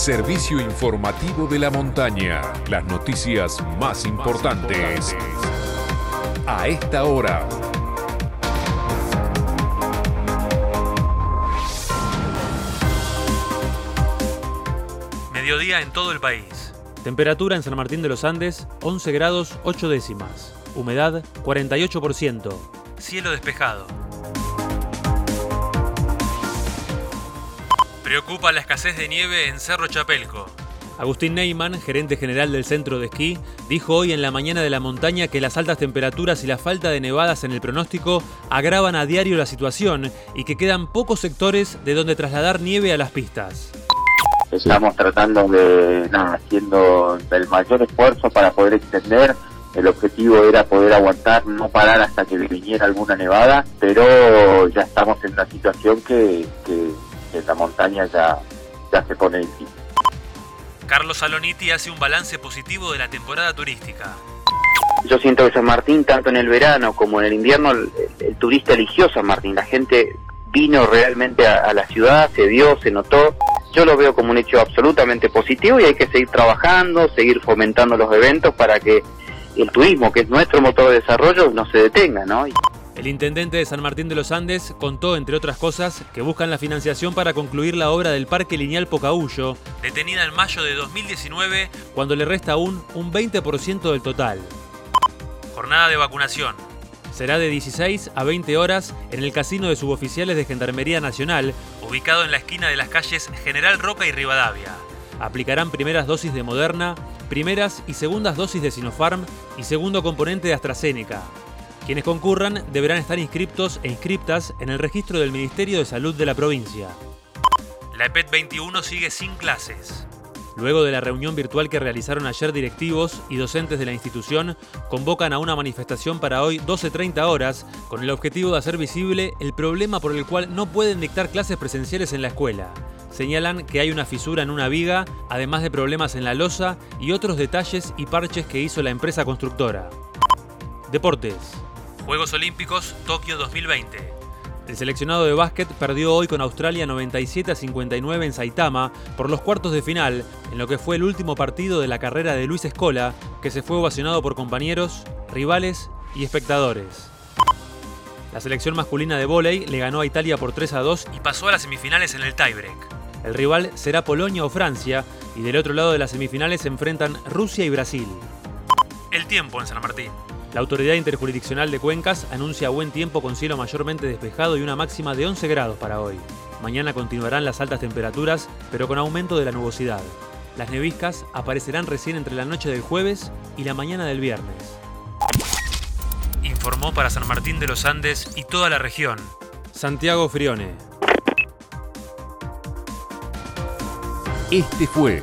servicio informativo de la montaña. Las noticias más importantes. A esta hora. Mediodía en todo el país. Temperatura en San Martín de los Andes, 11 grados 8 décimas. Humedad, 48%. Cielo despejado. Preocupa la escasez de nieve en Cerro Chapelco. Agustín Neyman, gerente general del centro de esquí, dijo hoy en la mañana de la montaña que las altas temperaturas y la falta de nevadas en el pronóstico agravan a diario la situación y que quedan pocos sectores de donde trasladar nieve a las pistas. Estamos tratando de, nada, haciendo el mayor esfuerzo para poder extender. El objetivo era poder aguantar, no parar hasta que viniera alguna nevada, pero ya estamos en una situación que, que, la montaña ya, ya se pone difícil. Carlos Saloniti hace un balance positivo de la temporada turística. Yo siento que San Martín, tanto en el verano como en el invierno, el, el turista eligió San Martín. La gente vino realmente a, a, la ciudad, se vio, se notó. Yo lo veo como un hecho absolutamente positivo y hay que seguir trabajando, seguir fomentando los eventos para que el turismo, que es nuestro motor de desarrollo, no se detenga, ¿no? El intendente de San Martín de los Andes contó, entre otras cosas, que buscan la financiación para concluir la obra del Parque Lineal Pocahuyo, detenida en mayo de 2019, cuando le resta aún un 20% del total. Jornada de vacunación. Será de 16 a 20 horas en el casino de suboficiales de Gendarmería Nacional, ubicado en la esquina de las calles General Roca y Rivadavia. Aplicarán primeras dosis de Moderna, primeras y segundas dosis de Sinopharm y segundo componente de AstraZeneca. Quienes concurran deberán estar inscriptos e inscriptas en el registro del Ministerio de Salud de la provincia. La EPET 21 sigue sin clases. Luego de la reunión virtual que realizaron ayer directivos y docentes de la institución, convocan a una manifestación para hoy 12.30 horas con el objetivo de hacer visible el problema por el cual no pueden dictar clases presenciales en la escuela. Señalan que hay una fisura en una viga, además de problemas en la losa y otros detalles y parches que hizo la empresa constructora. Deportes. Juegos Olímpicos Tokio 2020. El seleccionado de básquet perdió hoy con Australia 97 a 59 en Saitama por los cuartos de final, en lo que fue el último partido de la carrera de Luis Escola, que se fue ovacionado por compañeros, rivales y espectadores. La selección masculina de vóley le ganó a Italia por 3 a 2 y pasó a las semifinales en el tiebreak. El rival será Polonia o Francia, y del otro lado de las semifinales se enfrentan Rusia y Brasil. El tiempo en San Martín. La Autoridad Interjurisdiccional de Cuencas anuncia buen tiempo con cielo mayormente despejado y una máxima de 11 grados para hoy. Mañana continuarán las altas temperaturas, pero con aumento de la nubosidad. Las neviscas aparecerán recién entre la noche del jueves y la mañana del viernes. Informó para San Martín de los Andes y toda la región. Santiago Frione. Este fue